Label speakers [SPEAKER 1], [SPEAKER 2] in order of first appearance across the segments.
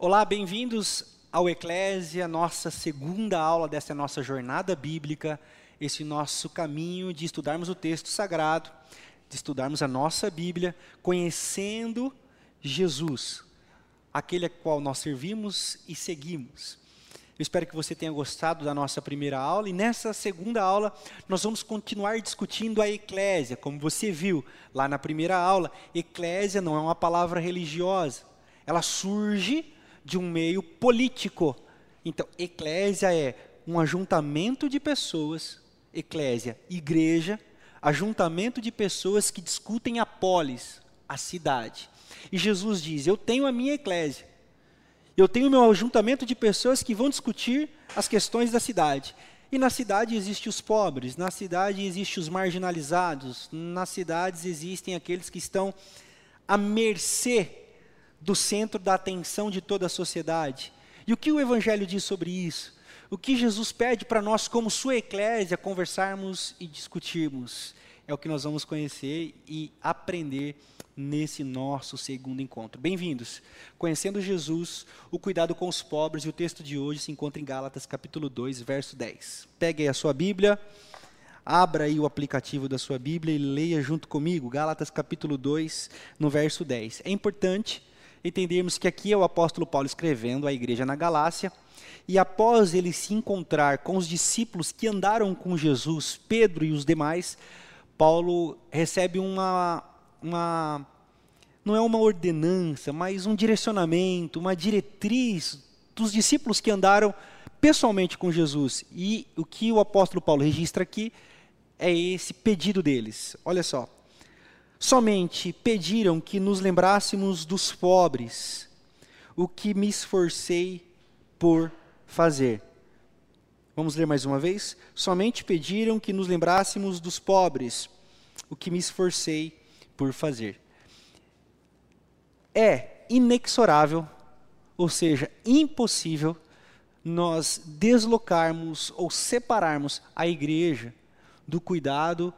[SPEAKER 1] Olá, bem-vindos ao Eclésia, nossa segunda aula dessa nossa jornada bíblica, esse nosso caminho de estudarmos o texto sagrado, de estudarmos a nossa Bíblia, conhecendo Jesus, aquele a qual nós servimos e seguimos. Eu espero que você tenha gostado da nossa primeira aula e nessa segunda aula nós vamos continuar discutindo a eclésia. Como você viu lá na primeira aula, eclésia não é uma palavra religiosa. Ela surge de um meio político. Então, eclésia é um ajuntamento de pessoas, eclésia, igreja, ajuntamento de pessoas que discutem a polis, a cidade. E Jesus diz: Eu tenho a minha eclésia. Eu tenho meu ajuntamento de pessoas que vão discutir as questões da cidade. E na cidade existem os pobres, na cidade existem os marginalizados, nas cidades existem aqueles que estão à mercê do centro da atenção de toda a sociedade. E o que o Evangelho diz sobre isso? O que Jesus pede para nós, como sua eclésia, conversarmos e discutirmos? É o que nós vamos conhecer e aprender nesse nosso segundo encontro. Bem-vindos. Conhecendo Jesus, o cuidado com os pobres, e o texto de hoje se encontra em Gálatas capítulo 2, verso 10. Pegue aí a sua Bíblia, abra aí o aplicativo da sua Bíblia e leia junto comigo, Gálatas capítulo 2, no verso 10. É importante entendermos que aqui é o apóstolo Paulo escrevendo à igreja na Galácia, e após ele se encontrar com os discípulos que andaram com Jesus, Pedro e os demais, Paulo recebe uma uma não é uma ordenança, mas um direcionamento, uma diretriz dos discípulos que andaram pessoalmente com Jesus. E o que o apóstolo Paulo registra aqui é esse pedido deles. Olha só. Somente pediram que nos lembrássemos dos pobres, o que me esforcei por fazer. Vamos ler mais uma vez? Somente pediram que nos lembrássemos dos pobres, o que me esforcei por fazer. É inexorável, ou seja, impossível, nós deslocarmos ou separarmos a igreja do cuidado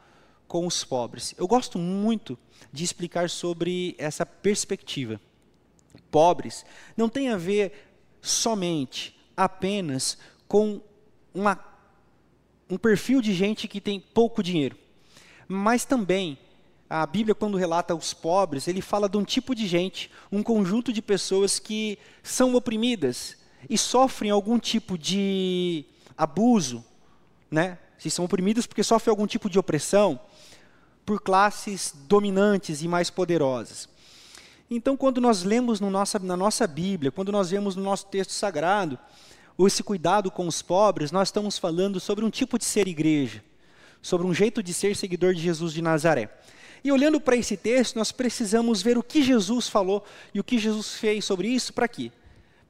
[SPEAKER 1] com os pobres. Eu gosto muito de explicar sobre essa perspectiva. Pobres não tem a ver somente, apenas com uma, um perfil de gente que tem pouco dinheiro, mas também a Bíblia, quando relata os pobres, ele fala de um tipo de gente, um conjunto de pessoas que são oprimidas e sofrem algum tipo de abuso, né? Se são oprimidos porque sofrem algum tipo de opressão por classes dominantes e mais poderosas. Então, quando nós lemos no nossa, na nossa Bíblia, quando nós vemos no nosso texto sagrado, esse cuidado com os pobres, nós estamos falando sobre um tipo de ser igreja, sobre um jeito de ser seguidor de Jesus de Nazaré. E olhando para esse texto, nós precisamos ver o que Jesus falou e o que Jesus fez sobre isso, para quê?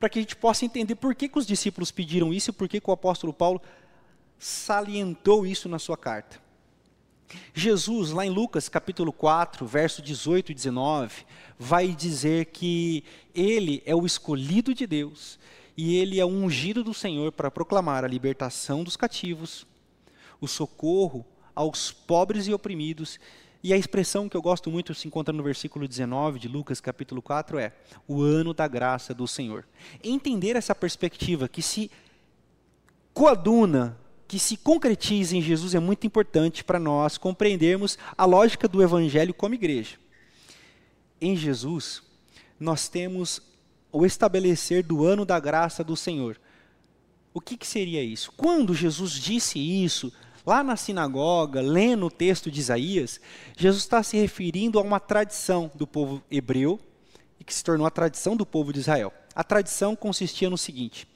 [SPEAKER 1] Para que a gente possa entender por que, que os discípulos pediram isso e por que, que o apóstolo Paulo salientou isso na sua carta. Jesus, lá em Lucas capítulo 4, verso 18 e 19, vai dizer que ele é o escolhido de Deus e ele é ungido do Senhor para proclamar a libertação dos cativos, o socorro aos pobres e oprimidos e a expressão que eu gosto muito se encontra no versículo 19 de Lucas, capítulo 4, é o ano da graça do Senhor. Entender essa perspectiva que se coaduna, que se concretiza em Jesus é muito importante para nós compreendermos a lógica do evangelho como igreja. Em Jesus, nós temos o estabelecer do ano da graça do Senhor. O que, que seria isso? Quando Jesus disse isso, Lá na sinagoga, lendo o texto de Isaías, Jesus está se referindo a uma tradição do povo hebreu e que se tornou a tradição do povo de Israel. A tradição consistia no seguinte: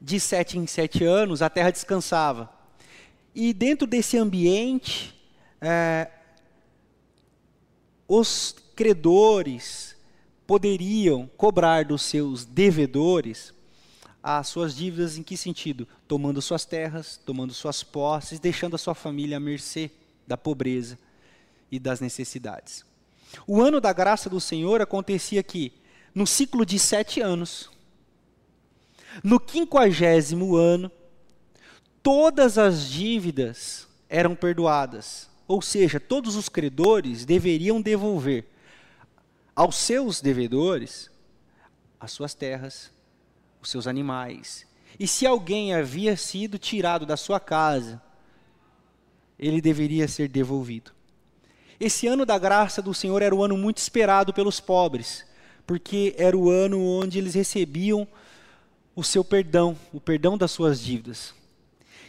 [SPEAKER 1] de sete em sete anos a terra descansava. E dentro desse ambiente, é, os credores poderiam cobrar dos seus devedores as suas dívidas em que sentido? Tomando suas terras, tomando suas posses, deixando a sua família à mercê da pobreza e das necessidades. O ano da graça do Senhor acontecia aqui, no ciclo de sete anos. No quinquagésimo ano, todas as dívidas eram perdoadas. Ou seja, todos os credores deveriam devolver aos seus devedores as suas terras, os seus animais. E se alguém havia sido tirado da sua casa, ele deveria ser devolvido. Esse ano da graça do Senhor era o ano muito esperado pelos pobres, porque era o ano onde eles recebiam o seu perdão, o perdão das suas dívidas.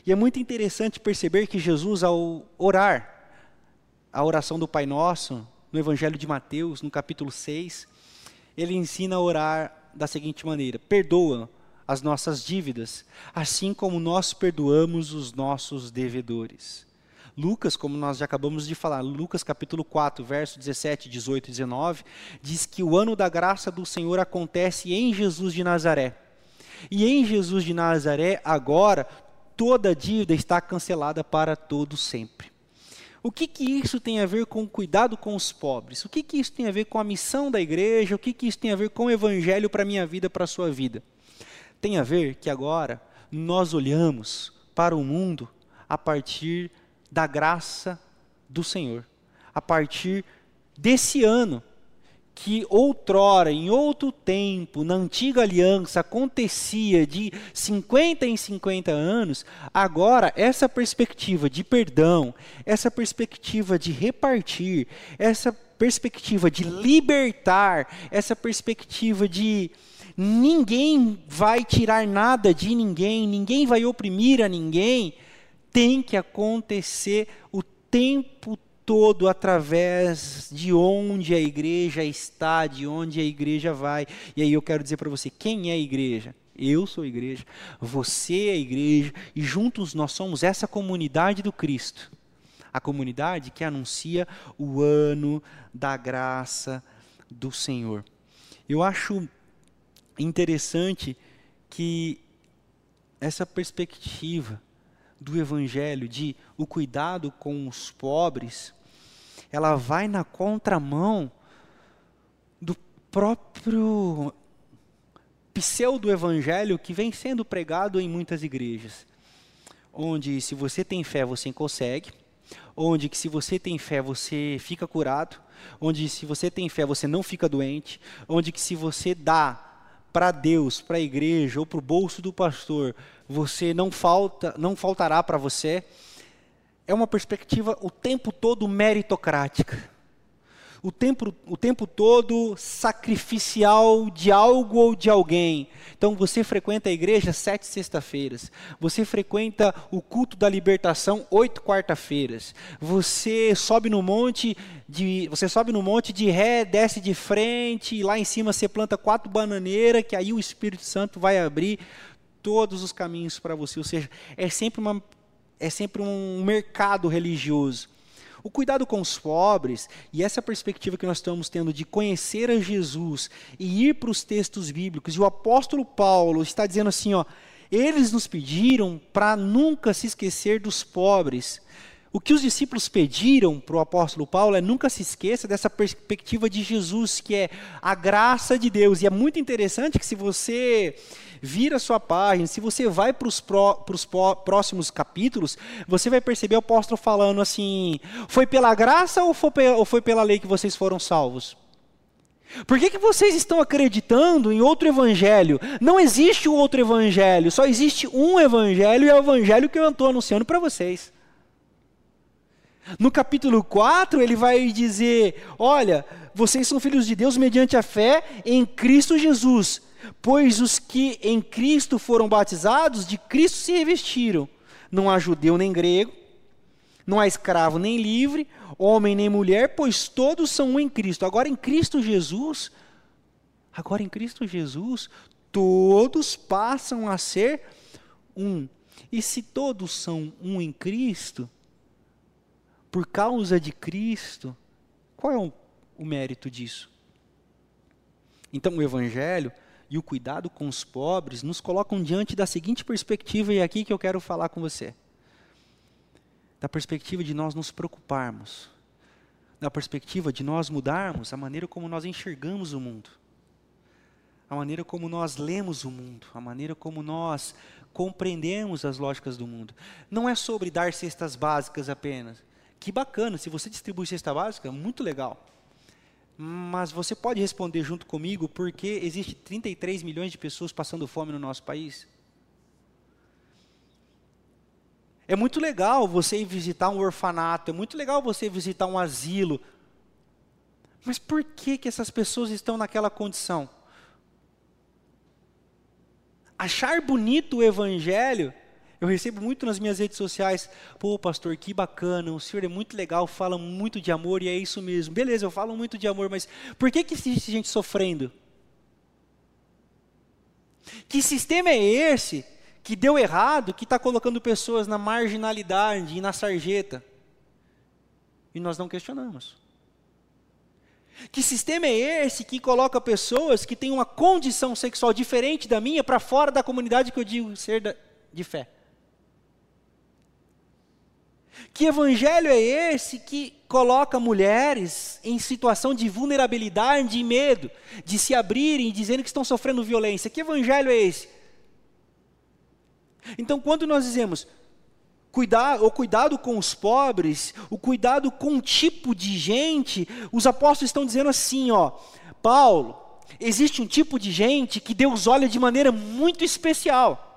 [SPEAKER 1] E é muito interessante perceber que Jesus, ao orar, a oração do Pai Nosso, no Evangelho de Mateus, no capítulo 6, ele ensina a orar da seguinte maneira: perdoa as nossas dívidas, assim como nós perdoamos os nossos devedores. Lucas, como nós já acabamos de falar, Lucas capítulo 4, verso 17, 18 e 19, diz que o ano da graça do Senhor acontece em Jesus de Nazaré. E em Jesus de Nazaré, agora, toda dívida está cancelada para todo sempre. O que, que isso tem a ver com o cuidado com os pobres? O que, que isso tem a ver com a missão da igreja? O que, que isso tem a ver com o evangelho para a minha vida, para a sua vida? Tem a ver que agora nós olhamos para o mundo a partir da graça do Senhor, a partir desse ano que outrora, em outro tempo, na antiga aliança, acontecia de 50 em 50 anos, agora essa perspectiva de perdão, essa perspectiva de repartir, essa perspectiva de libertar, essa perspectiva de ninguém vai tirar nada de ninguém, ninguém vai oprimir a ninguém, tem que acontecer o tempo todo através de onde a igreja está, de onde a igreja vai. E aí eu quero dizer para você, quem é a igreja? Eu sou a igreja, você é a igreja, e juntos nós somos essa comunidade do Cristo. A comunidade que anuncia o ano da graça do Senhor. Eu acho interessante que essa perspectiva do evangelho de o cuidado com os pobres ela vai na contramão do próprio pseudo-evangelho que vem sendo pregado em muitas igrejas. Onde, se você tem fé, você consegue. Onde, que se você tem fé, você fica curado. Onde, se você tem fé, você não fica doente. Onde, que se você dá para Deus, para a igreja ou para o bolso do pastor, você não falta, não faltará para você é uma perspectiva o tempo todo meritocrática. O tempo, o tempo todo sacrificial de algo ou de alguém. Então você frequenta a igreja sete sexta-feiras. Você frequenta o culto da libertação oito quarta-feiras. Você sobe no monte de. Você sobe no monte de ré, desce de frente, e lá em cima você planta quatro bananeiras, que aí o Espírito Santo vai abrir todos os caminhos para você. Ou seja, é sempre uma é sempre um mercado religioso. O cuidado com os pobres e essa perspectiva que nós estamos tendo de conhecer a Jesus e ir para os textos bíblicos, e o apóstolo Paulo está dizendo assim: ó, eles nos pediram para nunca se esquecer dos pobres. O que os discípulos pediram para o apóstolo Paulo é nunca se esqueça dessa perspectiva de Jesus, que é a graça de Deus. E é muito interessante que se você vira a sua página, se você vai para os próximos capítulos, você vai perceber o apóstolo falando assim: foi pela graça ou foi, ou foi pela lei que vocês foram salvos? Por que, que vocês estão acreditando em outro evangelho? Não existe outro evangelho, só existe um evangelho e é o evangelho que eu estou anunciando para vocês. No capítulo 4, ele vai dizer: Olha, vocês são filhos de Deus mediante a fé em Cristo Jesus. Pois os que em Cristo foram batizados, de Cristo se revestiram. Não há judeu nem grego, não há escravo nem livre, homem nem mulher, pois todos são um em Cristo. Agora em Cristo Jesus, agora em Cristo Jesus, todos passam a ser um. E se todos são um em Cristo, por causa de Cristo, qual é o, mérito disso? Então o Evangelho e o cuidado com os pobres nos colocam diante da seguinte perspectiva, e é aqui que eu quero falar com você. Da perspectiva de nós nos preocuparmos, da perspectiva de nós mudarmos a maneira como nós enxergamos o mundo, a maneira como nós lemos o mundo, a maneira como nós compreendemos as lógicas do mundo. Não é sobre dar cestas básicas apenas. Que bacana, se você distribui cesta básica, muito legal. Mas você pode responder junto comigo por que existe 33 milhões de pessoas passando fome no nosso país? É muito legal você ir visitar um orfanato, é muito legal você visitar um asilo. Mas por que, que essas pessoas estão naquela condição? Achar bonito o evangelho, eu recebo muito nas minhas redes sociais, pô pastor, que bacana, o senhor é muito legal, fala muito de amor e é isso mesmo. Beleza, eu falo muito de amor, mas por que, que existe gente sofrendo? Que sistema é esse que deu errado, que está colocando pessoas na marginalidade e na sarjeta. E nós não questionamos. Que sistema é esse que coloca pessoas que têm uma condição sexual diferente da minha para fora da comunidade que eu digo ser de fé? Que evangelho é esse que coloca mulheres em situação de vulnerabilidade e medo, de se abrirem dizendo que estão sofrendo violência? Que evangelho é esse? Então, quando nós dizemos cuidar, o cuidado com os pobres, o cuidado com um tipo de gente, os apóstolos estão dizendo assim, ó, Paulo, existe um tipo de gente que Deus olha de maneira muito especial.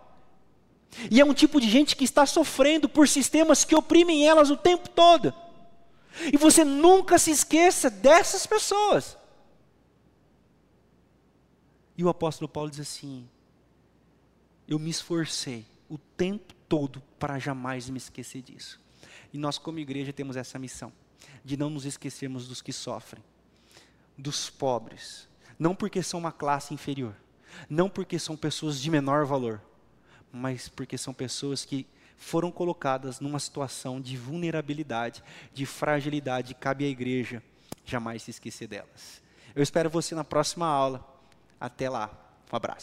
[SPEAKER 1] E é um tipo de gente que está sofrendo por sistemas que oprimem elas o tempo todo. E você nunca se esqueça dessas pessoas. E o apóstolo Paulo diz assim: Eu me esforcei o tempo todo para jamais me esquecer disso. E nós, como igreja, temos essa missão de não nos esquecermos dos que sofrem, dos pobres, não porque são uma classe inferior, não porque são pessoas de menor valor, mas porque são pessoas que foram colocadas numa situação de vulnerabilidade, de fragilidade, cabe à igreja jamais se esquecer delas. Eu espero você na próxima aula. Até lá. Um abraço.